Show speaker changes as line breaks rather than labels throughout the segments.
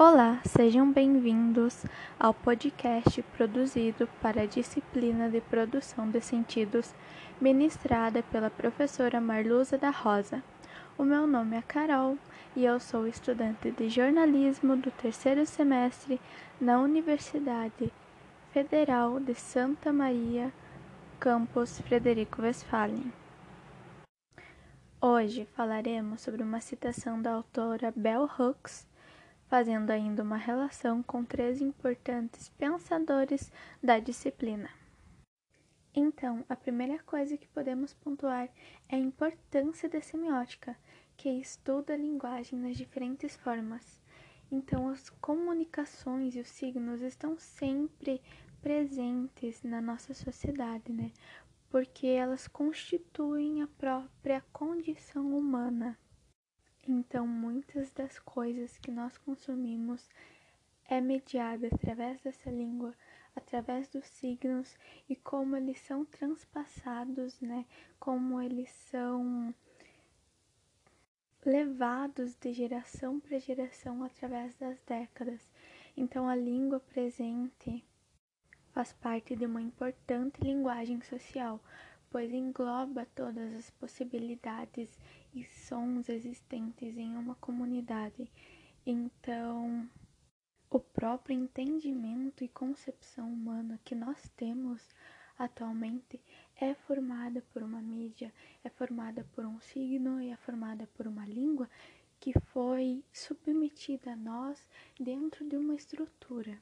Olá, sejam bem-vindos ao podcast produzido para a disciplina de produção de sentidos, ministrada pela professora Marluza da Rosa. O meu nome é Carol e eu sou estudante de jornalismo do terceiro semestre na Universidade Federal de Santa Maria, campus Frederico Westphalen. Hoje falaremos sobre uma citação da autora Bell Hooks fazendo ainda uma relação com três importantes pensadores da disciplina. Então, a primeira coisa que podemos pontuar é a importância da semiótica, que estuda a linguagem nas diferentes formas. Então, as comunicações e os signos estão sempre presentes na nossa sociedade, né? Porque elas constituem a própria condição humana. Então, muitas das coisas que nós consumimos é mediada através dessa língua, através dos signos e como eles são transpassados, né? Como eles são levados de geração para geração através das décadas. Então, a língua presente faz parte de uma importante linguagem social, pois engloba todas as possibilidades e sons existentes em uma comunidade. Então, o próprio entendimento e concepção humana que nós temos atualmente é formada por uma mídia, é formada por um signo e é formada por uma língua que foi submetida a nós dentro de uma estrutura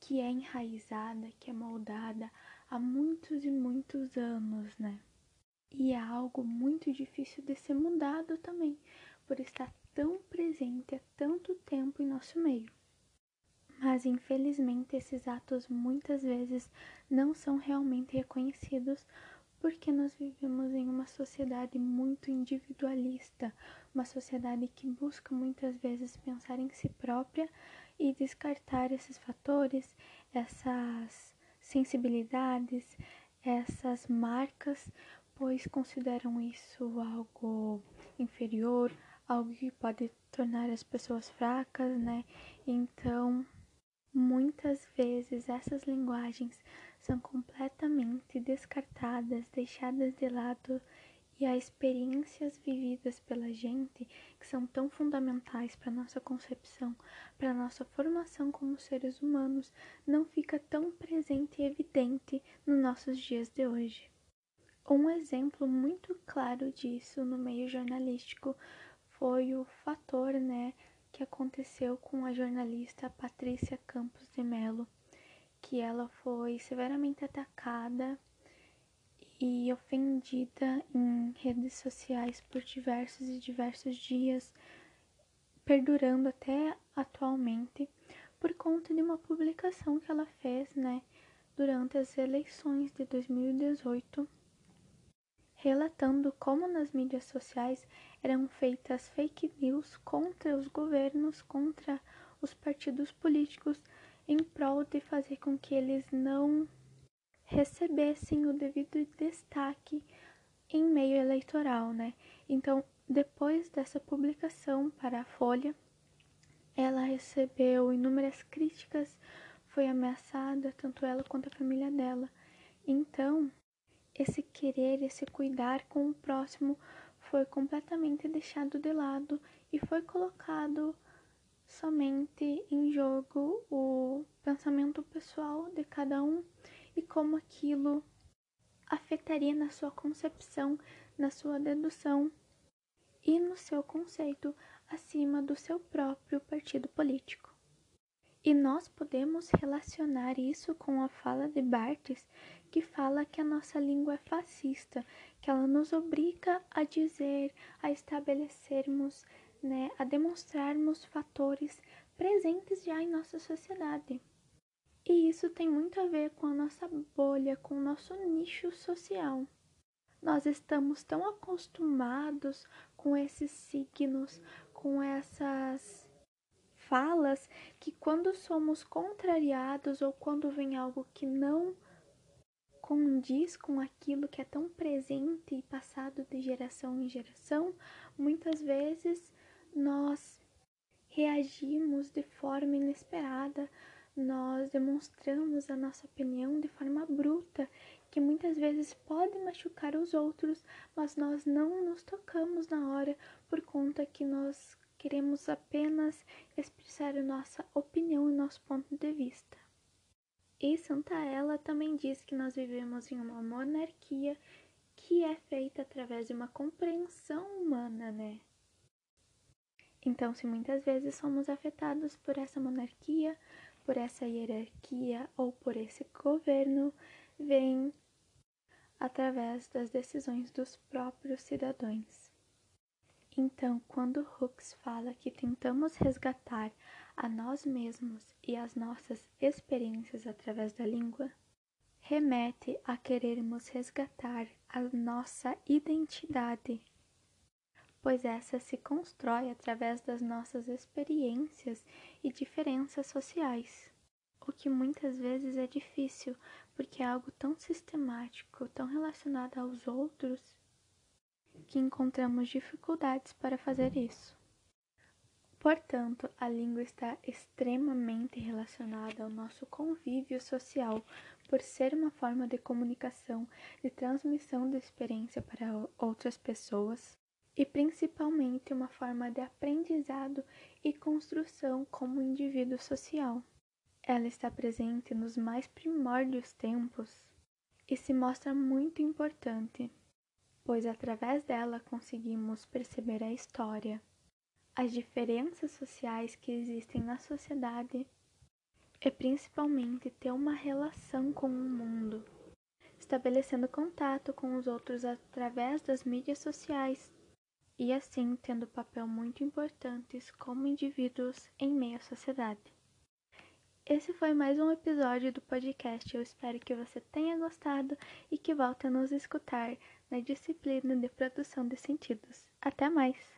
que é enraizada, que é moldada há muitos e muitos anos, né? E é algo muito difícil de ser mudado também, por estar tão presente há tanto tempo em nosso meio. Mas infelizmente esses atos muitas vezes não são realmente reconhecidos porque nós vivemos em uma sociedade muito individualista, uma sociedade que busca muitas vezes pensar em si própria e descartar esses fatores, essas sensibilidades, essas marcas, pois consideram isso algo inferior, algo que pode tornar as pessoas fracas, né? Então, muitas vezes essas linguagens são completamente descartadas, deixadas de lado e as experiências vividas pela gente, que são tão fundamentais para nossa concepção, para nossa formação como seres humanos, não fica tão presente e evidente nos nossos dias de hoje. Um exemplo muito claro disso no meio jornalístico foi o fator, né, que aconteceu com a jornalista Patrícia Campos de Mello, que ela foi severamente atacada e ofendida em redes sociais por diversos e diversos dias, perdurando até atualmente, por conta de uma publicação que ela fez, né, durante as eleições de 2018, relatando como nas mídias sociais eram feitas fake news contra os governos, contra os partidos políticos, em prol de fazer com que eles não recebessem o devido destaque em meio eleitoral, né? Então, depois dessa publicação para a Folha, ela recebeu inúmeras críticas, foi ameaçada, tanto ela quanto a família dela. Então, esse querer, esse cuidar com o próximo foi completamente deixado de lado e foi colocado somente em jogo o pensamento pessoal de cada um e como aquilo afetaria na sua concepção, na sua dedução e no seu conceito acima do seu próprio partido político. E nós podemos relacionar isso com a fala de Barthes, que fala que a nossa língua é fascista, que ela nos obriga a dizer, a estabelecermos, né, a demonstrarmos fatores presentes já em nossa sociedade. E isso tem muito a ver com a nossa bolha, com o nosso nicho social. Nós estamos tão acostumados com esses signos, com essas falas, que quando somos contrariados ou quando vem algo que não condiz com aquilo que é tão presente e passado de geração em geração, muitas vezes nós reagimos de forma inesperada, nós demonstramos a nossa opinião de forma bruta, que muitas vezes pode machucar os outros, mas nós não nos tocamos na hora por conta que nós queremos apenas expressar a nossa opinião e nosso ponto de vista. E Santa Ela também diz que nós vivemos em uma monarquia que é feita através de uma compreensão humana, né? Então, se muitas vezes somos afetados por essa monarquia, por essa hierarquia ou por esse governo, vem através das decisões dos próprios cidadãos. Então, quando Hooks fala que tentamos resgatar a nós mesmos e as nossas experiências através da língua, remete a querermos resgatar a nossa identidade, pois essa se constrói através das nossas experiências e diferenças sociais, o que muitas vezes é difícil porque é algo tão sistemático, tão relacionado aos outros que encontramos dificuldades para fazer isso. Portanto, a língua está extremamente relacionada ao nosso convívio social, por ser uma forma de comunicação, de transmissão de experiência para outras pessoas e principalmente uma forma de aprendizado e construção como indivíduo social. Ela está presente nos mais primórdios tempos e se mostra muito importante pois através dela conseguimos perceber a história, as diferenças sociais que existem na sociedade e principalmente ter uma relação com o mundo, estabelecendo contato com os outros através das mídias sociais e assim tendo papel muito importantes como indivíduos em meio à sociedade. Esse foi mais um episódio do podcast. Eu espero que você tenha gostado e que volte a nos escutar na disciplina de produção de sentidos. Até mais!